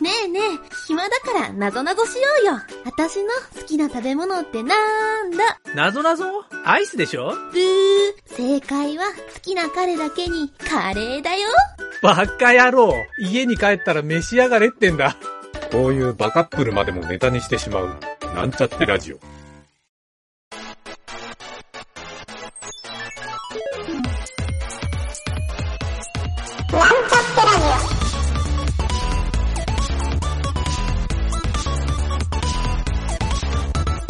ねえねえ、暇だからなぞなぞしようよ。私の好きな食べ物ってなんだ？なぞなぞ？アイスでしょ？ブー。正解は好きな彼だけにカレーだよ。バカ野郎家に帰ったら召し上がれってんだ。こういうバカップルまでもネタにしてしまう、なんちゃってラジオ。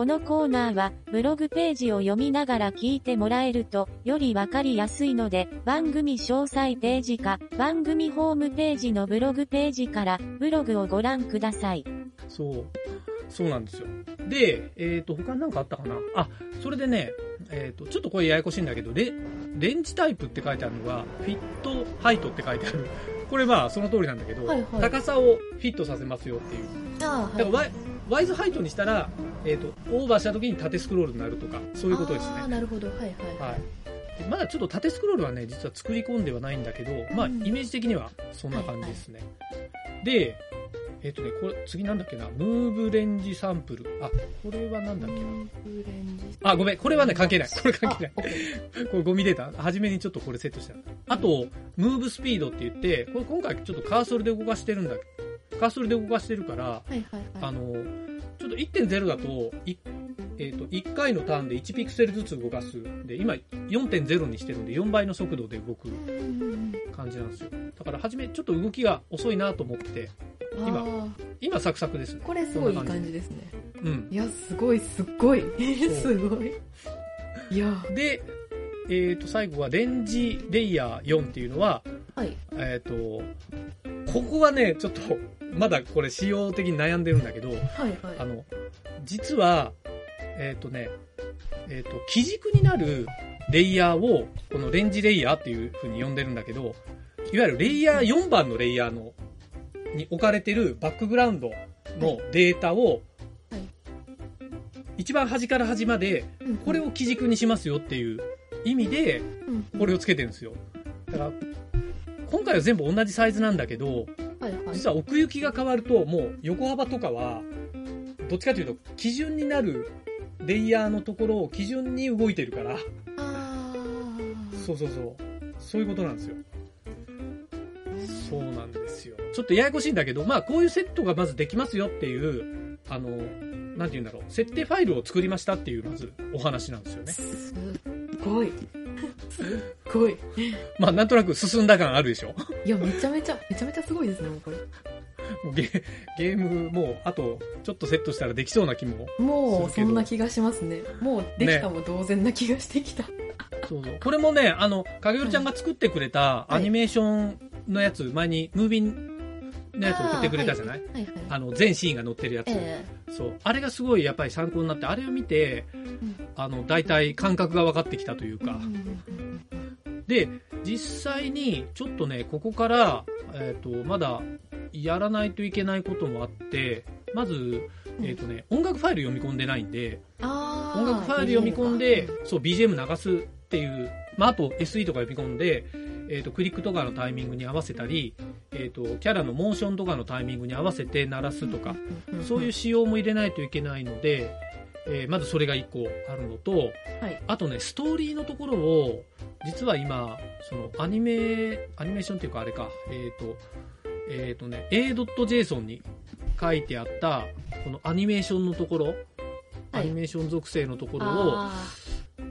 このコーナーは、ブログページを読みながら聞いてもらえると、よりわかりやすいので、番組詳細ページか、番組ホームページのブログページから、ブログをご覧ください。ー。そう。そうなんですよ。で、えっ、と、他になんかあったかな？あ、それでね、えっ、と、ちょっとこれややこしいんだけど、レ、レンジタイプって書いてあるのが、フィットハイトって書いてある。これまあ、その通りなんだけど、はいはい高さをフィットさせますよっていう。ああ、だからワイ、ズハイトにしたら、えっ、と、オーバーした時に縦スクロールになるとか、そういうことですね。なるほど。はいはい。はい。でまだちょっと縦スクロールはね、実は作り込んではないんだけど、まあ、うんイメージ的にはそんな感じですね。で、えっ、とね、これ、次なんだっけな、ムーブレンジサンプル。あ、これはなんだっけな？あ、ごめん、これはね、関係ない。これ関係ない。これゴミデータ。初めにちょっとこれセットした。あと、ムーブスピードって言って、これ今回ちょっとカーソルで動かしてるんだカーソルで動かしてるから、はいはいはい。あの、ちょっと1.0だと、いえっ、と、1回のターンで1ピクセルずつ動かす。で、今4.0にしてるんで4倍の速度で動く感じなんですよ。だから初めちょっと動きが遅いなと思って、うん今今サクサクですね。これすごいいい感じですね。うん。いや、すごい、すっごい。すごい。いや、で、えっ、と、最後はレンジレイヤー4っていうのは、はい。えっ、と、ここはね、ちょっと、まだこれ仕様的に悩んでるんだけど、はいはい。あの、実は、えっ、とね、えっ、と、基軸になるレイヤーを、このレンジレイヤーっていう風に呼んでるんだけど、いわゆるレイヤー4番のレイヤーの、に置かれてるバックグラウンドのデータを、はい一番端から端まで、うんこれを基軸にしますよっていう意味で、うんこれをつけてるんですよ。だから、今回は全部同じサイズなんだけど。実は奥行きが変わると、もう横幅とかは、どっちかというと、基準になるレイヤーのところを基準に動いてるから、あそうそうそう。そういうことなんですよ。そうなんですよ。ちょっとややこしいんだけど、まあこういうセットがまずできますよっていう、あの、なんて言うんだろう、設定ファイルを作りましたっていう、まずお話なんですよね。すっごい。す っごい。まあなんとなく進んだ感あるでしょ？いや、めちゃめちゃ、めちゃめちゃすごいですね、もうこれ。ゲゲームもう、あと、ちょっとセットしたらできそうな気も。もう、そんな気がしますね。もう、できたも同然な気がしてきた。そうそう。これもね、あの、影よりちゃんが作ってくれたアニメーションのやつ、前にムービンのやつ送ってくれたじゃない？あ。はいはい。あの、全シーンが載ってるやつ。えそう。あれがすごいやっぱり参考になって、あれを見て、あの、大体感覚が分かってきたというか。で、実際に、ちょっとね、ここから、えっ、と、まだ、やらないといけないこともあって、まず、えっ、とね、音楽ファイル読み込んでないんで。音楽ファイル読み込んでそう、BGM 流すっていう、まあ、あと SE とか読み込んで、えっ、と、クリックとかのタイミングに合わせたり、えっ、と、キャラのモーションとかのタイミングに合わせて鳴らすとか、そういう仕様も入れないといけないので、えーまずそれが1個あるのと、はい。あとね、ストーリーのところを、実は今、そのアニメ、アニメーションっていうかあれか、えっ、と、えっ、とね、a.json に書いてあった、このアニメーションのところ、はいアニメーション属性のところを、あ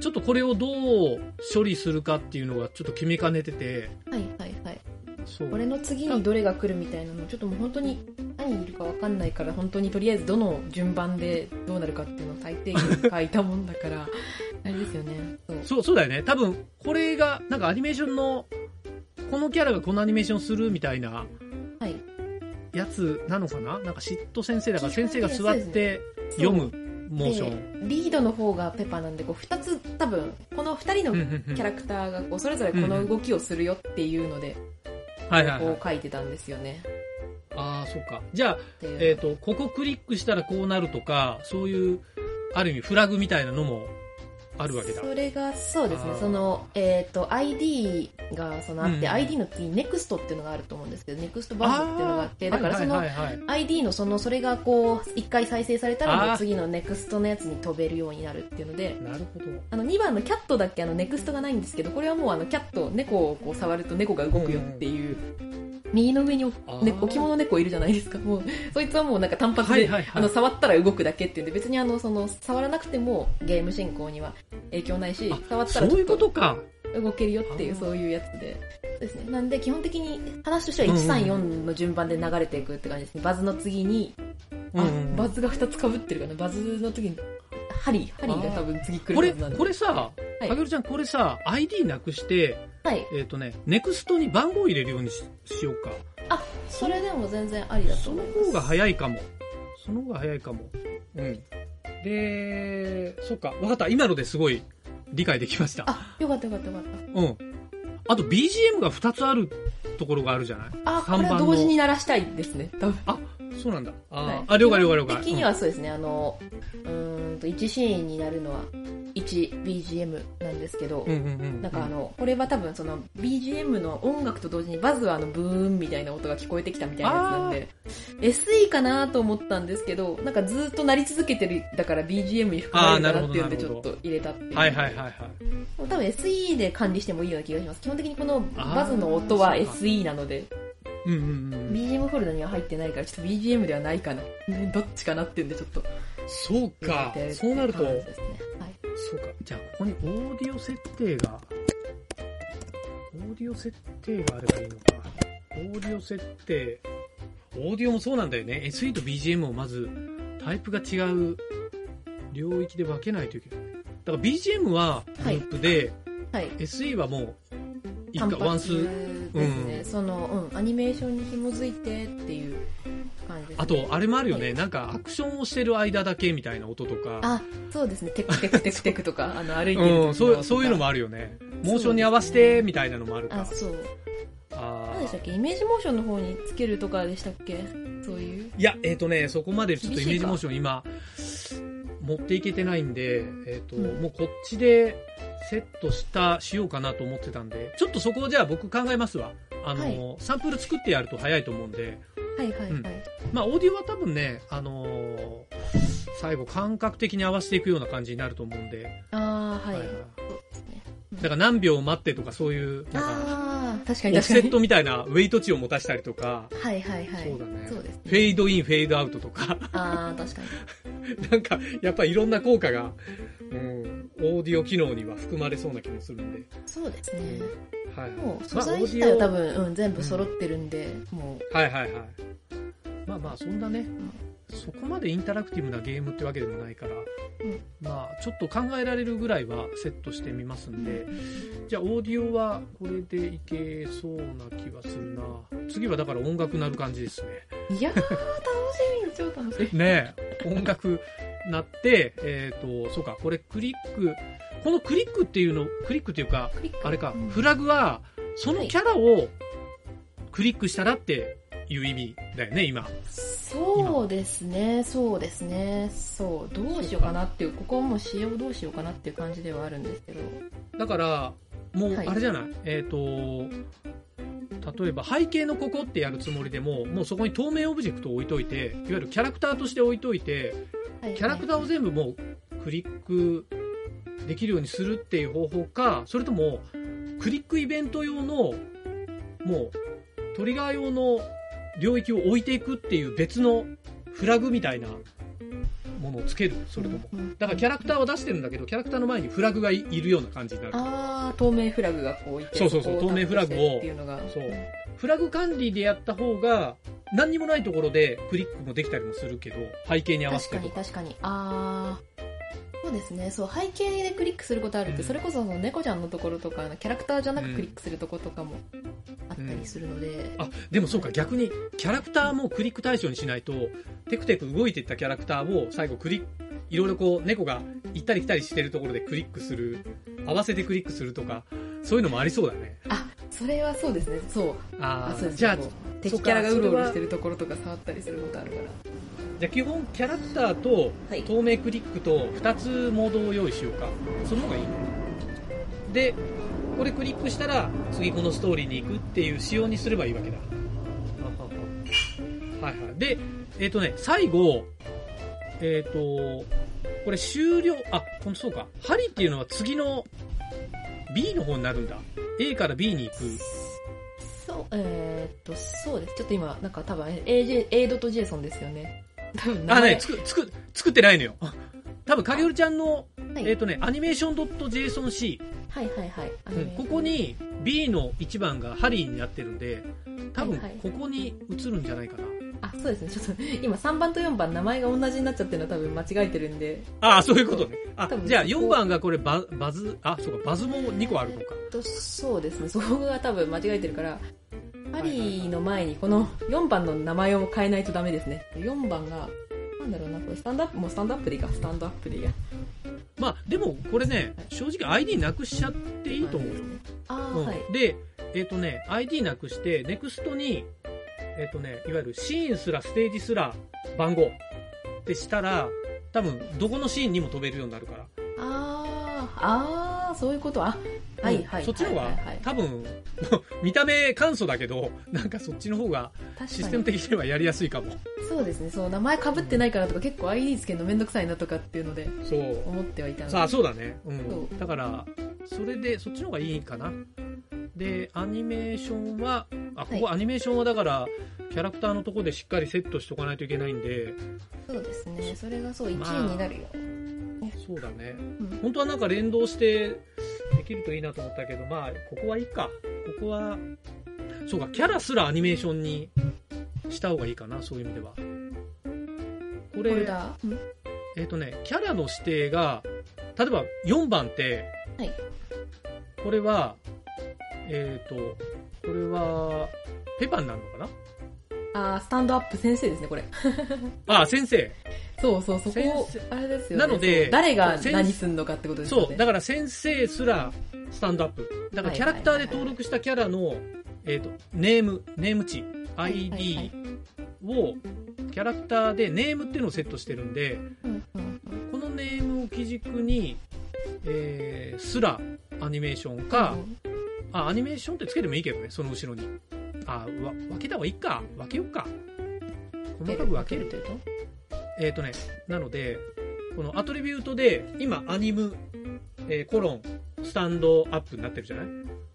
ちょっとこれをどう処理するかっていうのがちょっと決めかねてて、ーはいはいはい。そう。これの次にどれが来るみたいなの、ちょっともう本当に何いるかわかんないから、本当にとりあえずどの順番でどうなるかっていうのを最低限書いたもんだから、あれですよね。そう。そう、だよね。多分、これが、なんかアニメーションの、このキャラがこのアニメーションするみたいな、はいやつなのかな？なんか嫉妬先生だから先生が座って読むモーション。でリードの方がペパなんで、こう二つ多分、この二人のキャラクターがこうそれぞれこの動きをするよっていうので、はいはい、はいこ。う書いてたんですよね。ああ、そっか。じゃあ、えっ、と、ここクリックしたらこうなるとか、そういう、ある意味フラグみたいなのもあるわけだ。それが、そうですね。その、えっ、と、ID がそのあって、うん ID の次に NEXT っていうのがあると思うんですけど、NEXT バンっていうのがあって、だからその ID のその、それがこう、一回再生されたらもう次の NEXT のやつに飛べるようになるっていうので、なるほど。あの2番のキャットだっけ？あの NEXT がないんですけど、これはもうあのキャット、猫をこう触ると猫が動くよっていう、右の上にね、置物猫いるじゃないですか。もう、そいつはもうなんか単発で、はいはいはいあの、触ったら動くだけっていうんで、別にあの、その、触らなくてもゲーム進行には影響ないしあ、触ったそういうことか。動けるよっていう、そういうやつで。ですね。なんで、基本的に話としては134の順番で流れていくって感じですね。バズの次に、あ、バズが2つ被ってるかな。バズの時に、ハリー、ハリーが多分次来これ、るはずなんで。これさ、はいかげるちゃん、これさ、ID なくして、はい。えっ、とね、ネクストに番号入れるようにししようか。あ、それでも全然ありだとその思います。方が早いかも。その方が早いかも。うん。で、そっか、わかった。今のですごい理解できました。あ、よかったよかったよかった。うん。あと BGM が2つあるところがあるじゃない？あ、こ3れ同時に鳴らしたいですね、多分。あ、そうなんだ。あー、はいあ、了解了解了解。的にはそうですね、あの、うーんと、1シーンになるのは 1BGM なんですけど、うん、うんうんうん。なんかあの、これは多分その BGM の音楽と同時にバズはあのブーンみたいな音が聞こえてきたみたいなやつなんで、SE かなと思ったんですけど、なんかずっと鳴り続けてる、だから BGM に含まれるかなっていうんでちょっと入れたっていう。はいはいはいはい。多分 SE で管理してもいいような気がします。基本的にこのバズの音は SE なので、うんうんうん。BGM フォルダには入ってないから、ちょっと BGM ではないかな。ねどっちかなっていうんで、ちょっと。そうか。そうなると、ですね。はい。そうか。じゃあ、ここにオーディオ設定が、オーディオ設定があればいいのか。オーディオ設定、オーディオもそうなんだよね。SE と BGM をまず、タイプが違う領域で分けないといけない。だから BGM はループで、はい。SE はもう、一回ワンス、ですね。その、うん、アニメーションに紐づいてっていうね。あと、あれもあるよね。はいなんか、アクションをしてる間だけみたいな音とか。あ、そうですね。テクテク テクテクとか、あの、歩いてる時のうん、そう、そういうのもああるよね。モーションに合わせて、みたいなのもあるか。あ、そう。あー何でしたっけ？イメージモーションの方につけるとかでしたっけ？そういう。いや、えっ、とね、そこまでちょっとイメージモーション今、持っていけてないんで、えっ、と、うんもうこっちでセットした、しようかなと思ってたんで、ちょっとそこをじゃあ僕考えますわ。あの、サンプル作ってやると早いと思うんで、はいはいはい。うんまあ、オーディオは多分ね、あのー最後感覚的に合わせていくような感じになると思うんで、ああ、はい。はいはいね。だから何秒待ってとかそういう、なんか、確かオに確かに。フセットみたいなウェイト値を持たしたりとか、はいはいはい。そうだねそうですね。フェードイン、フェードアウトとか、ああ、確かに。なんか、やっぱりいろんな効果が、うん、オーディオ機能には含まれそうな気もするんで。そうですね。はい。もう素まあ材自体は多分、うん、全部揃ってるんで、もィオはいはいはい。まあまあ、そんなね、そこまでインタラクティブなゲームってわけでもないから、うんまあ、ちょっと考えられるぐらいはセットしてみますんで、じゃあ、オーディオはこれでいけそうな気はするな。次はだから音楽なる感じですね。う。いやー、楽しみ、超楽しみ。ねえ、音楽なって、えっ、と、そうか、これクリック、このクリックっていうの、クリックっていうか、あれか、うん。フラグは、そのキャラをクリックしたらっていう意味だよね、今。そうですね、そうですね、そう、どうしようかなっていう、ここはもう仕様どうしようかなっていう感じではあるんですけど、だから、もう、はい。あれじゃない、えっ、と、例えば背景のここってやるつもりでも、もうそこに透明オブジェクトを置いといて、いわゆるキャラクターとして置いといて、はいキャラクターを全部もうクリックできるようにするっていう方法か、それとも、クリックイベント用の、もう、トリガー用の領域を置いていくっていう別のフラグみたいなものをつける、それとも。だからキャラクターは出してるんだけど、キャラクターの前にフラグがいいるような感じになる。あー、透明フラグがこういて、そうそうそうこ透明フラグをっていうのが、そうフラグ管理でやった方が、何にもないところでクリックもできたりもするけど、背景に合わせ確てとか。かに確かに、あー。そうですね、そう、背景でクリックすることあるって、うんそれこそその猫ちゃんのところとか、キャラクターじゃなくクリックするところとかもあったりするので、あ、でもそうか、逆に、キャラクターもクリック対象にしないと、テクテク動いていったキャラクターを最後クリッいろいろこう、猫が行ったり来たりしてるところでクリックする、合わせてクリックするとか、そういうのもありそうだね。あ、それはそうですね。そう。ああそうですじゃあ敵キャラがうろうろしてるところとか触ったりすることあるから。じゃあ基本キャラクターとはい透明クリックと2つモードを用意しようか。その方がいいね。で、これクリックしたら次このストーリーに行くっていう仕様にすればいいわけだ。はいはい。で、えっ、とね、最後、えっ、と、これ終了、あ、ほんとそうか。針っていうのは次の B の方になるんだ。A から B に行く。そう、えー、っと、そうです。ちょっと今、なんか多分、AJ、A.JSON ですよね。多分、あ、ね、ね、つく、つく、作ってないのよ。多分、影るちゃんの、はいえっ、とね、アニメーション .jsonc、はいはいはい。うん、ここに B の1番がハリーになってるんで、多分はいはいここに移るんじゃないかな。あ、そうですね。ちょっと、今3番と4番名前が同じになっちゃってるのは多分間違えてるんで、ああ、そういうことね。あじゃあここ4番がこれババズ、あ、そうか、バズも2個あるのか。とそうですね。そこが多分間違えてるから、ハリーの前にこの4番の名前を変えないとダメですね。4番が、なんだろうな、これスタンドアップ、もうスタンドアップでいいか、スタンドアップでいいや。まあ、でもこれね、正直 ID なくしちゃっていいと思うよ。あー、うんはい。で、えっ、とね、ID なくして、ネクストに、えっ、とね、いわゆるシーンすらステージすら番号ってしたら、多分、どこのシーンにも飛べるようになるから。あー、あー、そういうこと？あ、はいはい。そっちの方が、多分、見た目簡素だけど、なんかそっちの方がシステム的にはやりやすいかも。そうですね、そう、名前被ってないからとか結構 ID つけるのめんどくさいなとかっていうのでそう。思ってはいたので。さあ、そうだね。うんだから、それで、そっちの方がいいかな。で、アニメーションは、あ、ここはアニメーションはだから、キャラクターのとこでしっかりセットしとかないといけないんで、そうですね、それがそう、1まあ位になるよ。そうだね。うん本当はなんか連動してできるといいなと思ったけど、まあ、ここはいいか。ここは、そうか、キャラすらアニメーションにした方がいいかな、そういう意味では。これ、うんえっ、とね、キャラの指定が、例えば4番って、はいこれは、えっ、と、これは、ペパになるのかあー、スタンドアップ先生ですね、これ。な あ、先生。そうそう、そこあれですよね。なので誰が先何すんのかってことですよね。そう、だから先生すらスタンドアップ。だからキャラクターで登録したキャラの、えっ、と、ネーム、ネーム値、ID いを、キャラクターでネームっていうのをセットしてるんで、うんうんこのネームを基軸に、えー、すらアニメーションか、あ、アニメーションってつけてもいいけどね、その後ろに。あ、わ分けた方がいいか。分けようか。細かく分ける。というと？えっ、とね、なので、このアトリビュートで、今、アニム、えーコロン、スタンドアップになってるじゃない？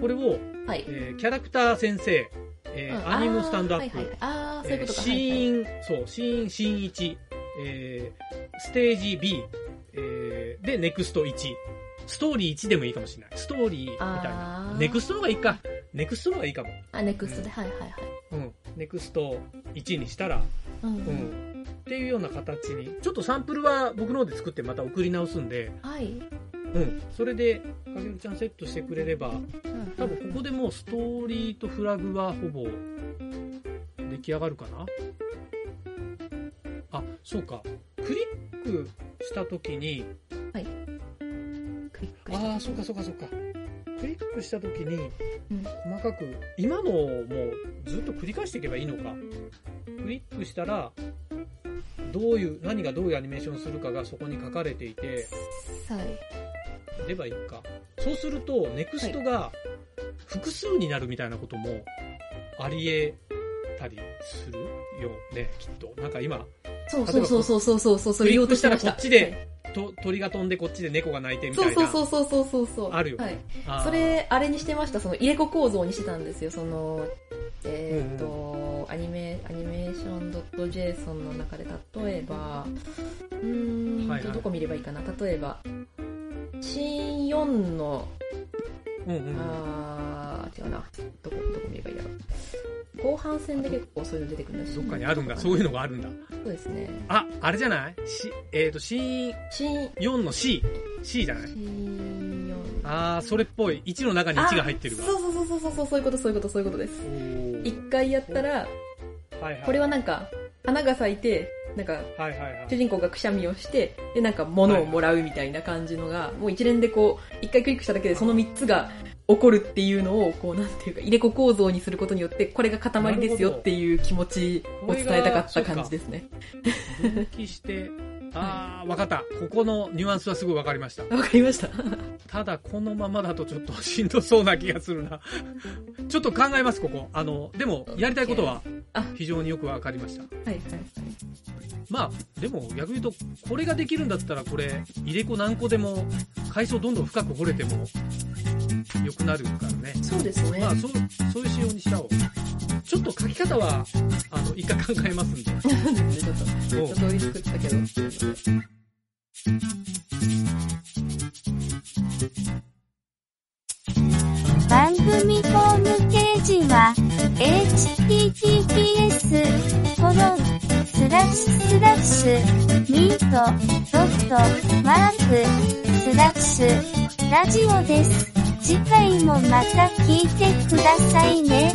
これを、はい。えーキャラクター先生、えーうんアニムスタンドアップ、はいはい。えーシーン、そう、シーン、シーン1、えーステージ B、えーで、 next 1。ストーリー1でもいいかもしれない。ストーリーみたいあな。ー next の方がいいか。 next の方がいいかも。あ、 next で、はいはいはい。うん。 next 1にしたら、うんう。ん。っていうような形に。ちょっとサンプルは僕の方で作ってまた送り直すんで、はい。うん。それで、かげるちゃんセットしてくれれば、うん多分ここでもうストーリーとフラグはほぼ出来上がるかなあ、そうか。クリックしたときに、クリックしてああ、そうかそうかそうか。クリックしたときにうん、細かく、今のをもうずっと繰り返していけばいいのか。クリックしたら、どういう、何がどういうアニメーションするかがそこに書かれていて、はい。ればいいか。そうすると、ネクストが複数になるみたいなこともあり得たりするよね、きっと。なんか今、そうそうそうそうそうそうそう、それ言おうとしてました。クリックしたらこっちでと鳥が飛んでこっちで猫が鳴いてみたはいい。な。そうそうそうそうそうそう。あるよはい。あーそれ、あれにしてました。その入れ子構造にしてたんですよ。その、えっ、と、アニメ、アニメーション .json の中で、例えば、うーんと、はいはいどこ見ればいいかな。例えば、シーン4の、うんうん。あー、違うな。どこ、どこ見ればいいやろ。後半戦で結構そういうの出てくるんだし。どっかにあるんだ。そういうのがあるんだ。そうですね。あ、あれじゃない？し、えっ、ーンシーン、4の C。C じゃない？シーン4。あー、それっぽい。1の中に1が入ってるわあ。そうそうそうそうそう、そういうこと、そういうこと、そういうことです。一回やったら、はいはい。これはなんか、花が咲いて、なんか、はいはいはい。主人公がくしゃみをして、で、なんか物をもらうみたいな感じのが、もう一連でこう、一回クリックしただけでその三つが起こるっていうのを、こう、なんていうか、入れ子構造にすることによって、これが塊ですよっていう気持ちを伝えたかった感じですね。分岐して、あー、わかった。ここのニュアンスはすごいわかりました。わかりました。ただ、このままだとちょっとしんどそうな気がするな。ちょっと考えます、ここ。あの、でも、やりたいことはあ、非常によくわかりました。はいはいまあ、でも逆に言うと、これができるんだったら、これ、入れ子何個でも、階層どんどん深く掘れても、良くなるからね。そうですね。まあ、そう、そういう仕様にした方ちょっと書き方は、あの、一回考えますんで。ちょっと、もう一通り作ったけど。番組ホームページは、https, コロン、スラッシュスラッシュ、ミート、ドット、マーク、スラッシュ、ラジオです。次回もまた聞いてくださいね。